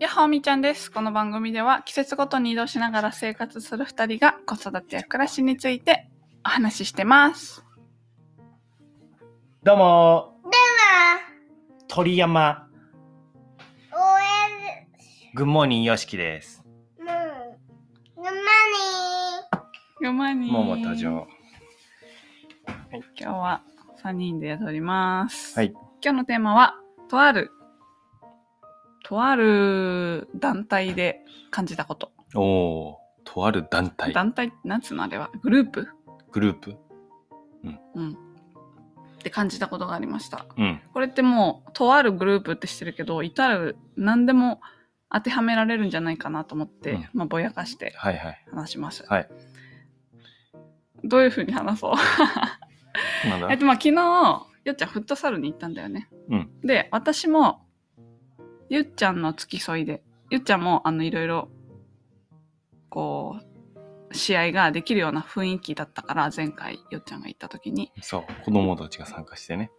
やっほーみーちゃんです。この番組では季節ごとに移動しながら生活する二人が子育てや暮らしについてお話ししてます。どうも。で鳥山。も、応援、グッモーニーよしきです。うん。沼に、よまにー桃登場今日は3人で撮ります。はい。今日のテーマは、とある、とある団体で感じたこと。おおーとある団体。団体、なんつうのあれは？グループ？グループ？うん。って感じたことがありました。うん。これってもう、とあるグループってしてるけど、至る何でも当てはめられるんじゃないかなと思って、うん。まあ、ぼやかしてはいはい。話します。はい。どういうふうに話そう？なんだ？えっと、まあ、昨日、よっちゃんフットサルに行ったんだよね。うん。で、私も、ゆっちゃんの付き添いで、ゆっちゃんも、あの、いろいろ、こう、試合ができるような雰囲気だったから、前回、よっちゃんが行った時に。そう子供たちが参加してね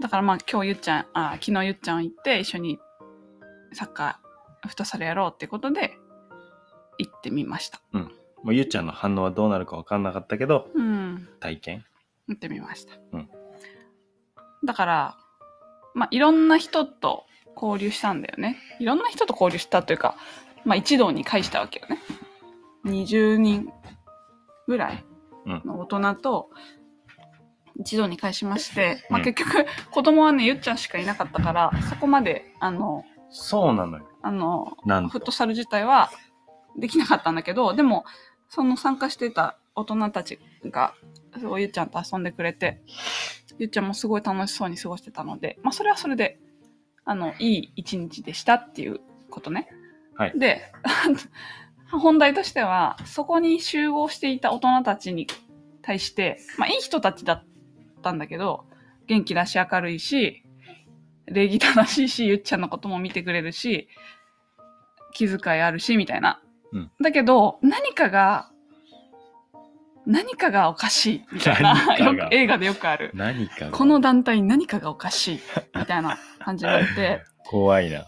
だからまあ、今日ゆっちゃん、あ、昨日ゆっちゃん行って、一緒にサッカー、フットサルやろうってことで、行ってみました。もうゆっちゃんの反応はどうなるか分かんなかったけどうん。体験？行ってみました。うんだから、まあ、いろんな人と交流したんだよね。いろんな人と交流したというか、まあ、一堂に会したわけよね。20人ぐらいうんの大人と一堂に会しまして、まあ、うん結局、子供はね、ゆっちゃんしかいなかったから、そこまで、あの、そうなのよあの、フットサル自体はできなかったんだけど、でも、その参加してた大人たちが、そうゆっちゃんと遊んでくれて、ゆっちゃんもすごい楽しそうに過ごしてたので、まあ、それはそれで、あの、いい一日でしたっていうことね。はいで、本題としては、そこに集合していた大人たちに対して、まあ、いい人たちだったんだけど、元気だし明るいし、礼儀正しいし、ゆっちゃんのことも見てくれるし、気遣いあるし、みたいな。うんだけど、何かが、何かがおかしい、みたいな。よく映画でよくある。何かがこの団体に何かがおかしい、みたいな感じになって。怖いな。っ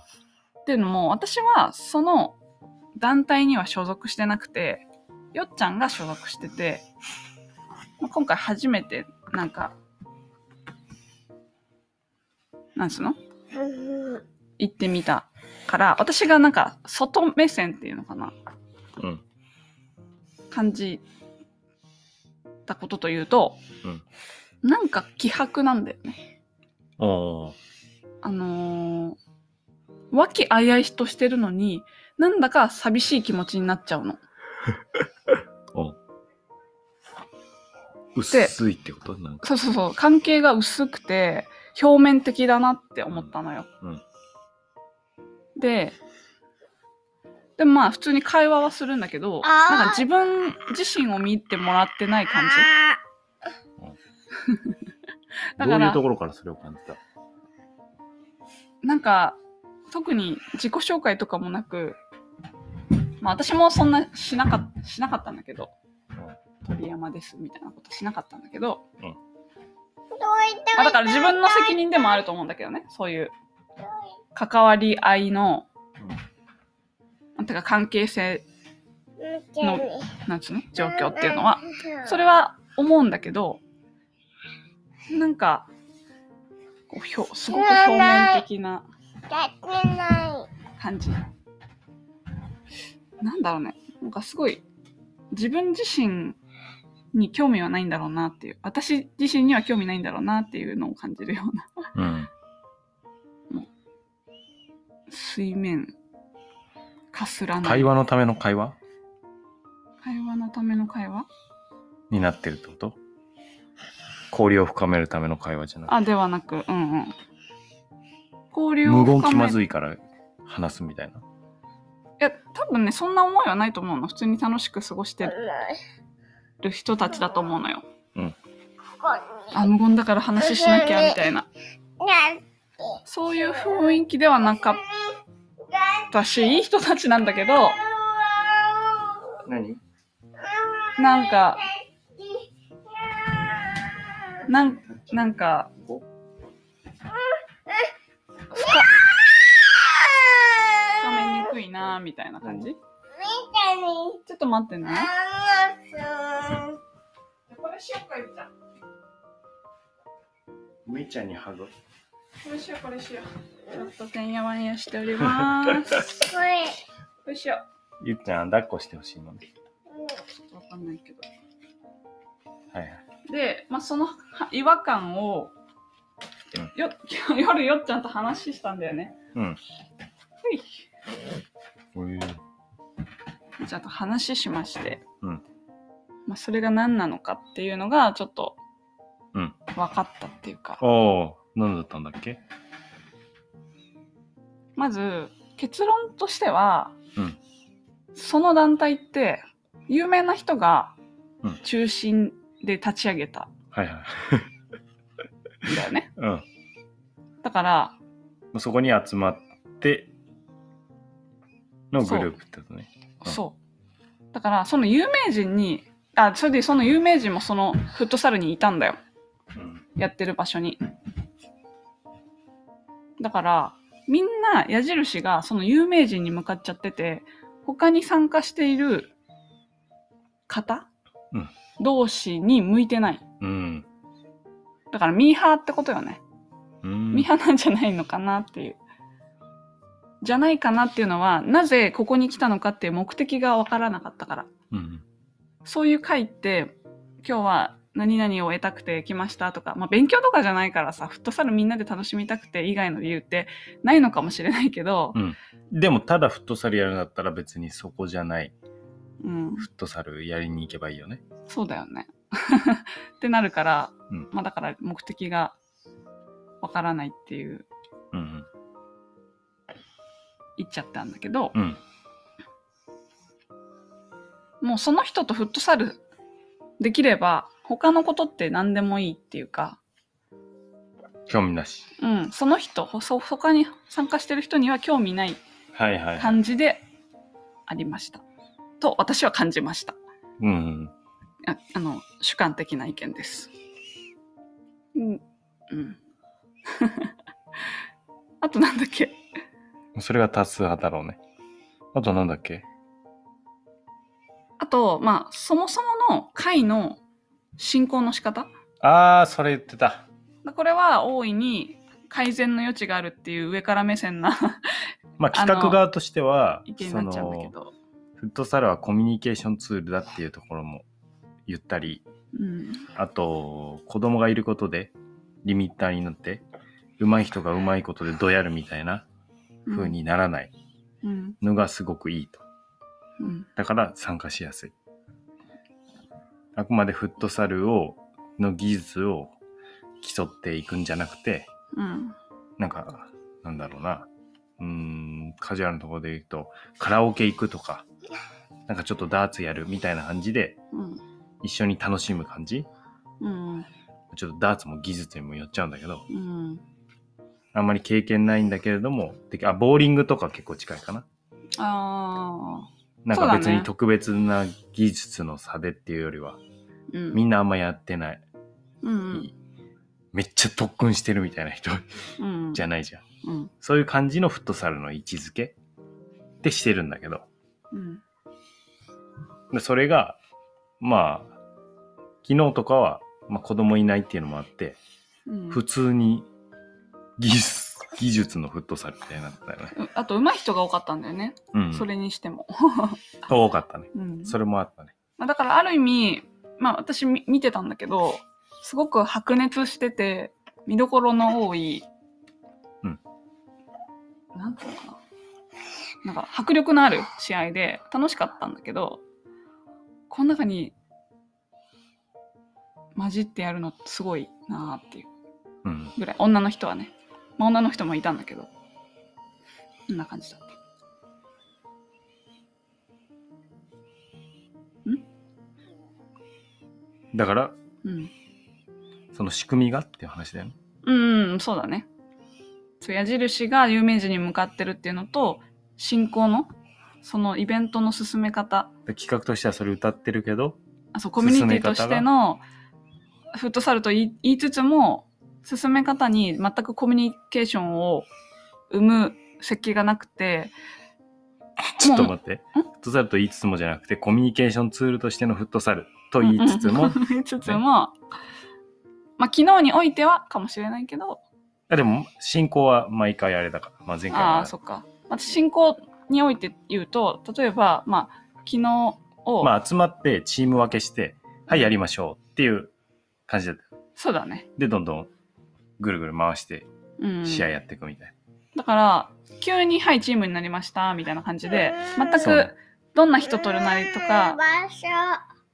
ていうのも、私はその団体には所属してなくて、よっちゃんが所属してて、まあ今回初めて、なんか、なんつうの？うん行ってみたから、私がなんか、外目線っていうのかな。うん。感じたことというと、うん。なんか気迫なんだよね。おおあのー、和気あいあいとしてるのに、なんだか寂しい気持ちになっちゃうの。お 薄いってこと？なんか。そうそうそう、関係が薄くて、表面的だなって思ったのよ。うん。で、でもまあ普通に会話はするんだけど、なんか自分自身を見てもらってない感じ。だ どういうからところからそれを感じた？なんか、特に自己紹介とかもなく、まあ私もそんなしなかしなかったんだけど、鳥山ですみたいなことしなかったんだけど、どういったまあ、だから自分の責任でもあると思うんだけどね、そういう関わり合いの、なんていうか関係性、のなんつうの？状況っていうのは、それは思うんだけど、なんか、こうひょすごく表面的な。感じ。なんだろうね。なんかすごい、自分自身に興味はないんだろうなっていう、私自身には興味ないんだろうなっていうのを感じるような、うん水面、かすらない。会話のための会話？会話のための会話？になってるってこと？交流を深めるための会話じゃなくあ、ではなく、うんうん。交流を無言気深めまずいから話すみたいな。いや、多分ね、そんな思いはないと思うの。普通に楽しく過ごしてる人たちだと思うのよ。あ、無言だから話しなきゃ、みたいな。そういう雰囲気ではなかったし、いい人たちなんだけど、何？なんか、なん、なんか、深深めにくいなーみたいな感じ？ちょっと待ってね。あこれしようか、ゆうちゃん。みーちゃんにハグ。これしよう、これしよう。ちょっとてんやわんやしております。これ。これしよゆっちゃん抱っこしてほしいのね。う。ちょっとわかんないけど。はいはい。で、まあ、そのは違和感を、よ 夜よっちゃんと話したんだよね。うん。ほい。ちゃんと話しまして、うん。まあ、それが何なのかっていうのがちょっとうん。分かったっていうか、おお、何だったんだっけ？まず結論としては、うん。その団体って有名な人がうん。中心で立ち上げたはいはい。んだよね。うん。だから、そこに集まってのグループってことね。うんそう。だから、その有名人に、あ、それでその有名人もそのフットサルにいたんだよ。うん。やってる場所に。だから、みんな矢印がその有名人に向かっちゃってて、他に参加している方、うん同士に向いてない。うん。だからミーハーってことよね。うん。ミーハーなんじゃないのかなっていう。じゃないかなっていうのは、なぜここに来たのかっていう目的がわからなかったから。うん。そういう会って、今日は何々を得たくて来ましたとか、まあ勉強とかじゃないからさ、フットサルみんなで楽しみたくて以外の理由ってないのかもしれないけど、でも、ただフットサルやるんだったら別にそこじゃない。うん、フットサルやりに行けばいいよね。そうだよね。ってなるから、うんまあだから目的がわからないっていううん。言っちゃったんだけど、うん。もうその人とフットサルできれば他のことって何でもいいっていうか、興味なし。うん、その人、ほそ他に参加してる人には興味ないはいはいはい。感じでありました。と私は感じました。うん。ああの主観的な意見です。うん。うん、あとなんだっけ？それが多数派だろうね。あとなんだっけ？あと、まあ、そもそもの会の進行の仕方あー、それ言ってた。これは大いに改善の余地があるっていう上から目線なまあ、企画側としては、意見になっちゃうんだけど。フットサルはコミュニケーションツールだっていうところも言ったり、うん。あと、子供がいることでリミッターになって、上手い人が上手いことでどやるみたいな風にならないうん。のがすごくいいと。うん。だから参加しやすい。あくまでフットサルを、の技術を競っていくんじゃなくて、うん。なんか、なんだろうな。うーん、カジュアルなところで言うと、カラオケ行くとか、なんかちょっとダーツやるみたいな感じで、うん。一緒に楽しむ感じ？うん。ちょっとダーツも技術にもよっちゃうんだけど、うん。あんまり経験ないんだけれども、であ、ボーリングとか結構近いかな。ああ。なんそうだねか別に特別な技術の差でっていうよりは、うん。みんなあんまやってない。うん。めっちゃ特訓してるみたいな人うん。じゃないじゃん。うん。そういう感じのフットサルの位置づけってしてるんだけど、うん。でそれが、まあ、昨日とかは、まあ子供いないっていうのもあって、うん。普通に技術、技術のフットサルみたいになったよね。うあと、上手い人が多かったんだよね。うん。それにしても。多かったね。うん。それもあったね。まあ、だから、ある意味、まあ、私み見てたんだけど、すごく白熱してて、見どころの多い、うん。なんていうのかな。なんか、迫力のある試合で楽しかったんだけど、この中に混じってやるのすごいなーっていううん。ぐらい。女の人はね。まあ、女の人もいたんだけど、こんな感じだった。だから、うん。その仕組みがっていう話だよね。うん、うん、そうだね。そう矢印が有名人に向かってるっていうのと、進行の、そのイベントの進め方、で企画としてはそれ歌ってるけど、あそうコミュニティとしてのフットサルと言いつつも、進め方に全くコミュニケーションを生む設計がなくて、ちょっと待って。フットサルと言いつつもじゃなくて、コミュニケーションツールとしてのフットサルと言いつつも、言いつつも、まあ昨日においてはかもしれないけど、あでも、進行は毎回あれだから、まあ、前回ああ、はそっか。まあ、進行において言うと、例えば、まあ、昨日を、まあ、集まってチーム分けして、はい、やりましょうっていう感じだった。そうだね。で、どんどんぐるぐる回してうん。試合やっていくみたいだから、急に、はい、チームになりました、みたいな感じで、全く、どんな人とるなりとか、場所。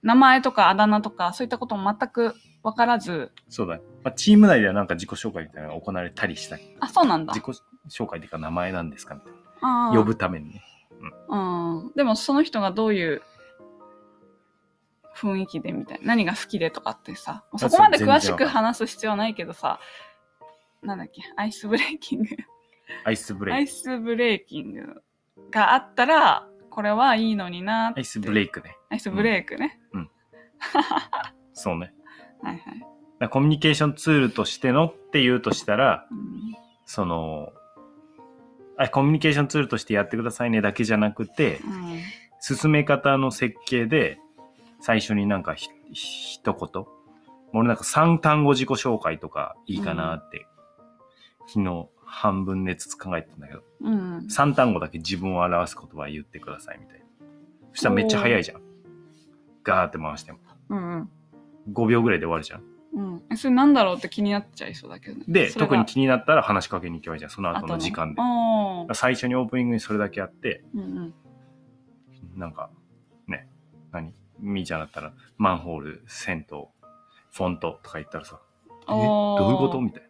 名前とかあだ名とか、そういったことも全く分からず、な。そうだね。まあ、チーム内ではなんか自己紹介みたいなのが行われたりしたり、あ、そうなんだ自。己紹介っていうか名前なんですかみたいな。呼ぶためにね。うん。でも、その人がどういう雰囲気でみたいな、何が好きでとかってさ、あそこまで詳しく話す必要はないけどさ、なんだっけ、アイスブレイキング。アイスブレアイイク。スブレイキングがあったら、これはいいのにな。アイスブレイイクね。アイスブレイクね。そうね。はいはい。コミュニケーションツールとしてのって言うとしたら、うんその、あコミュニケーションツールとしてやってくださいねだけじゃなくて、うん進め方の設計で、最初になんかひ一言。俺なんか3単語自己紹介とかいいかなって、昨日半分寝つつ考えてたんだけど、うん。3単語だけ自分を表す言葉言ってくださいみたいな。そしたらめっちゃ早いじゃん。ガーって回しても。うん5秒ぐらいで終わるじゃん。うん。え、それなんだろうって気になっちゃいそうだけどね。で、特に気になったら話しかけに行けばいいじゃん。その後の時間で。最初にオープニングにそれだけやって、うんうん。なんか、ね、何？みーちゃんだったら、マンホール、銭湯、フォントとか言ったらさ、えどういうこと？みたいな。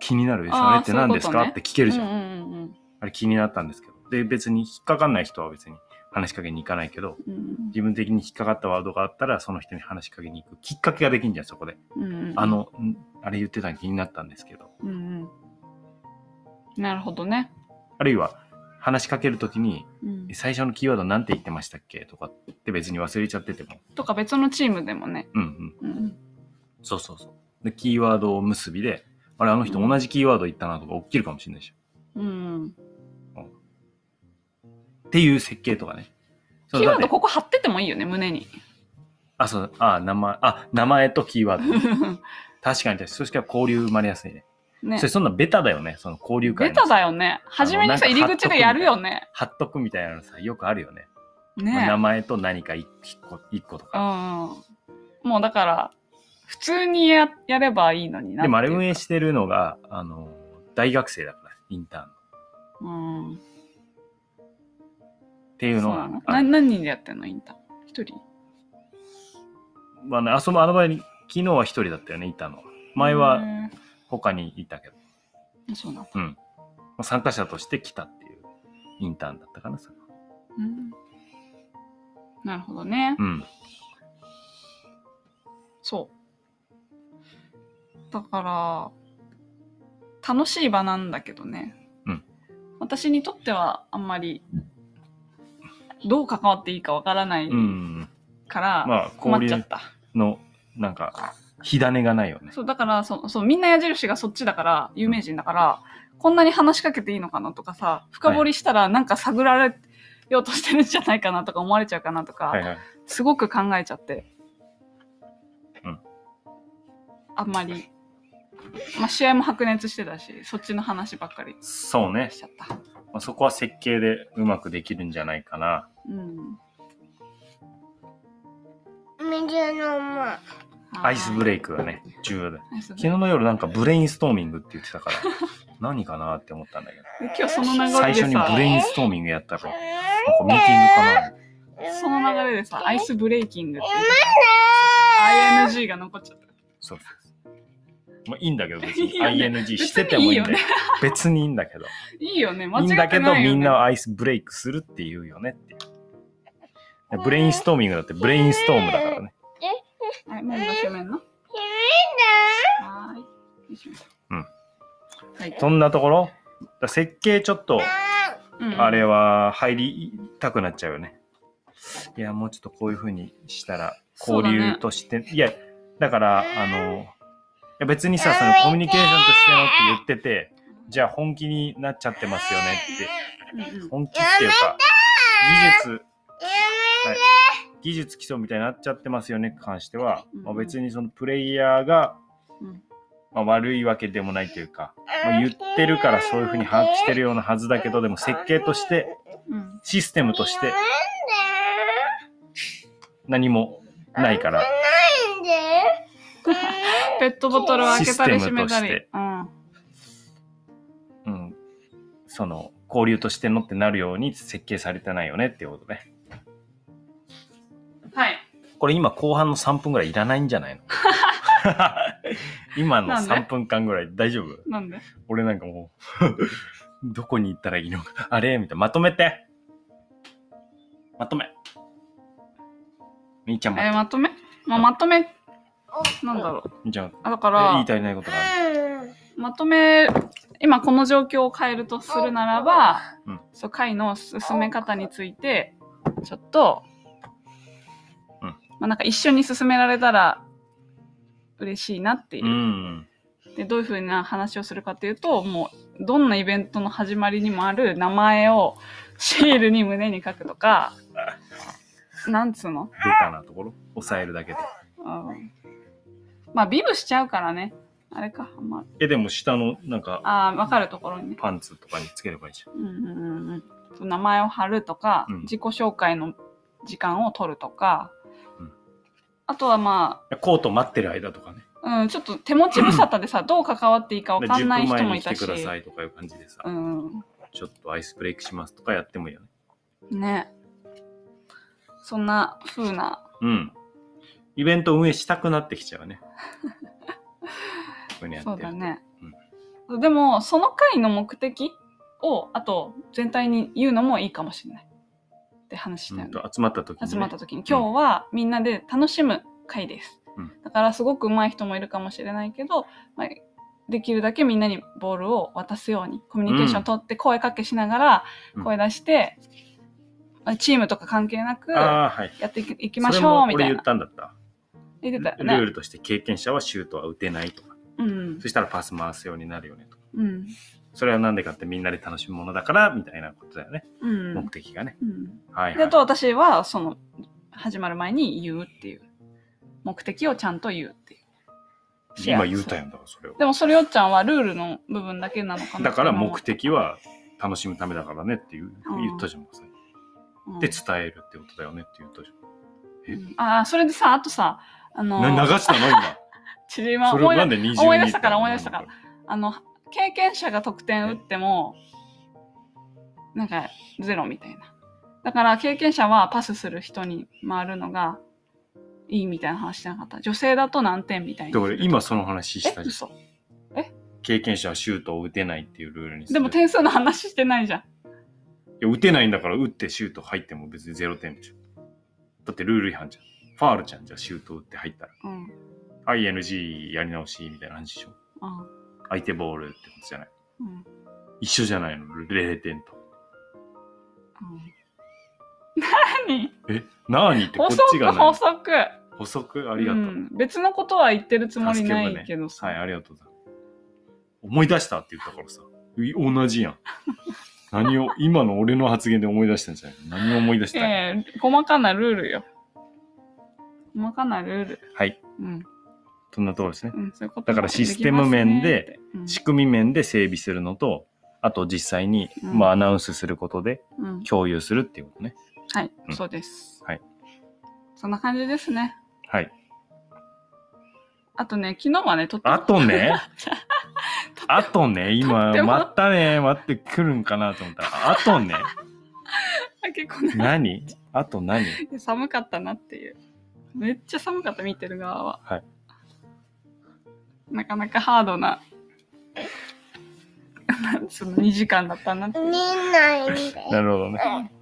気になる。そあーれって何ですか、ねって聞けるじゃん,、うんうんうんあれ気になったんですけど。で、別に引っかかんない人は別に話しかけに行かないけど、うん自分的に引っかかったワードがあったら、その人に話しかけに行くきっかけができんじゃん、そこで。うん。あの、んあれ言ってたの気になったんですけど。うんうん。なるほどね。あるいは、話しかけるときに、最初のキーワードなんて言ってましたっけ？とかって別に忘れちゃってても。とか別のチームでもね。うんうん。うんそうそうそう。で、キーワードを結びで、あれ、あの人同じキーワード言ったなとか起きるかもしれないでしょ。うん。っていう設計とかね。キーワードここ貼っててもいいよね、胸に。あ、そう、あ、名前、あ、名前とキーワード。確かに、そしたら交流生まれやすいね。ねそれ。そんなベタだよね、その交流会の。ベタだよね。初めにさ、入り口でやるよね。貼っとくみたいなのさ、よくあるよね。ね名前と何か一個一個とうか。ん。もうだから、普通にややればいいのになでもあれ運営してるのが、あの、大学生だから、インターンの。うん。っていうのがそうなの？ある。な何人でやってんのインター？ン一人？まあね、あその、あの場合に、昨日は一人だったよね、いたのは。前はへ他にいたけど、ーそうなんだ。うん。参加者として来たっていうインターンだったかな、それはうんなるほどね。うん。そう。だから、楽しい場なんだけどね。うん私にとってはあんまり、どう関わっていいかわからないうん。から、まあ、困っちゃった。の、なんか、火種がないよね。そう、だから、そう、そう、みんな矢印がそっちだから、有名人だから、こんなに話しかけていいのかなとかさ、深掘りしたらなんか探られようとしてるんじゃないかなとか思われちゃうかなとか、はいはい。すごく考えちゃって。うんあんまり、まあ、試合も白熱してたし、そっちの話ばっかりそうねし。ちゃった。まあ、そこは設計でうまくできるんじゃないかな。うん。水飲む。アイスブレイイクがね、重要だ。ク。昨日の夜なんかブレインストーミングって言ってたから、何かなって思ったんだけど。今日その流れでさ、最初にブレインストーミングやったら、なんかミーティングかなその流れでさ、アイスブレイキングって言って ING が残っちゃった。そうそう。まあいいんだけど、別にいいよね ING しててもいいんだけど。別にいいんだけど。いいよね、間違いいんだけど。みんなはアイスブレイクするって言うよねっていう。ブレインストーミングだってブレインストームだからね。はい、もう閉めんの？君はーい。うん。はい。そんなところ？だ設計ちょっと、うんあれは入りたくなっちゃうよね。いや、もうちょっとこういう風にしたら、交流として、いや、だから、あの、いや別にさ、そのコミュニケーションとしてのって言ってて、じゃあ本気になっちゃってますよねって。本気っていうか、技術、はい、技術基礎みたいになっちゃってますよね、関しては、うんまあ、別にそのプレイヤーが、うん。まあ、悪いわけでもないというか、まあ、言ってるからそういうふうに把握してるようなはずだけど、でも設計として、うん。システムとして何もないから、なん。でペットボトルを開けたり閉めたり。うん。うん、その交流としてのってなるように設計されてないよねっていうことね。はい。これ今後半の3分ぐらいいらないんじゃないの？今のなんで？3分間ぐらい大丈夫？なんで？俺なんかもう どこに行ったらいいのか？あれ？みたいな。まとめて。まとめ。みーちゃんまえーまとめ？まあ、まとめ、なんだろう。みーちゃん、あだかえ言いら、足りないことがある。まとめ、今この状況を変えるとするならば、うんそう、会の進め方について、ちょっと、うんまあなんか一緒に進められたら嬉しいなっていうう。ん。で、どういうふうな話をするかっていうと、もう、どんなイベントの始まりにもある名前をシールに胸に書くとか、なんつうの？ベタなところ？抑えるだけで。うんまあ、ビブしちゃうからね。あれか。まあ、え、でも下のなんかあーわかるところにね。パンツとかにつければいいじゃん。うんうんうんうんそう名前を貼るとか、うん自己紹介の時間を取るとか、うんあとはまコート待ってる間とかね。あ、うん、ちょっと手持ち無沙汰でさ、どう関わっていいかわでかんない10分前人もいたしに来てく。ださいとかいう感じでさ、うん。ちょっとアイスブレイクしますとかやってもいいよね。ね。そんな風な、うん。イベント運営したくなってきちゃうね。そうだ。ね。でも、その回の目的を、あと、全体に言うのもいいかもしれない。って話したよね。うんと集まった時に、ね。集まった時に、今日はみんなで楽しむ回です。うんだから、すごく上手い人もいるかもしれないけど、まあ、できるだけみんなにボールを渡すように、コミュニケーションを取って声かけしながら、うん声出して、まあチームとか関係なく。やっていきましょう、みたい俺言っな。たんだった。言ってたよルーね。ルとして経験者はシュートは打てないとか。うん。そしたらパス回すようになるよねとか。うん。それはなんでかってみんなで楽しむものだから、みたいなことだよね。うん。目的がね。うんはい、はい。であと私は、その、始まる前に言うっていう。目的をちゃんと言うっていう。今言うたやんだから、それを。でもそれよっちゃんはルールの部分だけなのかなだから目的、的は楽しむためだからねっていう言ったじゃん。うんで、伝えるってことだよねって言ったじえ？うんああ、それでさ、あとさ、あの。な流したの？今。ちりまそれ思い出なんで20思い出したから思い出したからあの、経験者が得点打っても、なんか、ゼロみたいな。だから、経験者はパスする人に回るのがいいみたいな話しなかった。女性だと何点みたいにだから今その話しえ、たじゃん。嘘。経験者はシュートを打てないっていうルールにでも点数の話してないじゃん。いや打てないんだから打ってシュート入っても別に0点でしょ。だってルール違反じゃん。ファールじゃん、じゃあシュート打って入ったら。うん。ING やり直しみたいな話でしょ。あ相手ボールってことじゃない。うん。一緒じゃないの、0点と。何？え、なーにってこ補っちが足、何補足。補足ありがとう。ん別のことは言ってるつもりないけどさ。はい、ありがとう。思い出したって言ったからさ。い同じやん。何を、今の俺の発言で思い出したんじゃない何を思い出したい、ええ細かなルールよ。細かなルール。はい。うん。そんなところですね。うん、そういうことだからシステム面で、仕組み面で整備するのと、あと実際に、うんまあアナウンスすることで共有するっていうことね。はい、そうです。はい。そんな感じですね。はい。あとね、昨日はね、とってあとね、あとね、と今って、もまたね、待ってくるんかなと思ったら、あとね、結構ね、何あと何寒かったなっていう。めっちゃ寒かった、見てる側は。はい。なかなかハードな、その2時間だったなって。見ないんで。なるほどね。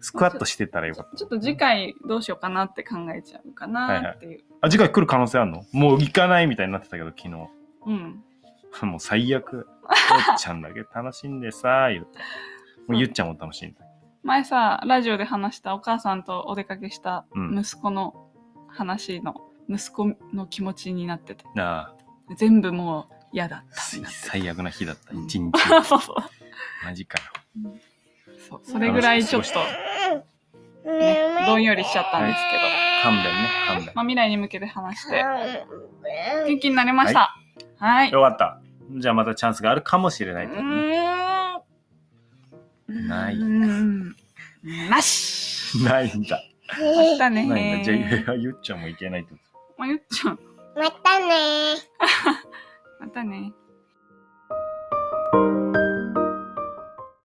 スクワットしてたらよかった。ちょっと次回どうしようかなって考えちゃうかなっていう。あ、次回来る可能性あるの？もう行かないみたいになってたけど、昨日。うん。もう最悪。おっちゃんだけ楽しんでさ、言うて。もうゆっちゃんも楽しんで。前さ、ラジオで話したお母さんとお出かけしたうん息子の話の、息子の気持ちになってて、なあ、全部もう嫌だったみた。最悪な日だった。うん一日。そうそう。マジかよ。そう、それぐらいちょっと、ね、どんよりしちゃったんですけど、勘弁ね、勘弁。まあ未来に向けて話して、元気になりました。はい。よかった。じゃあまたチャンスがあるかもしれないうと。ーん。ない。うーん。なし。ないん。だ。またねないん。だ。じゃあ、ゆっちゃん。もいけないってことまあ、ゆっちゃん。またねまたね。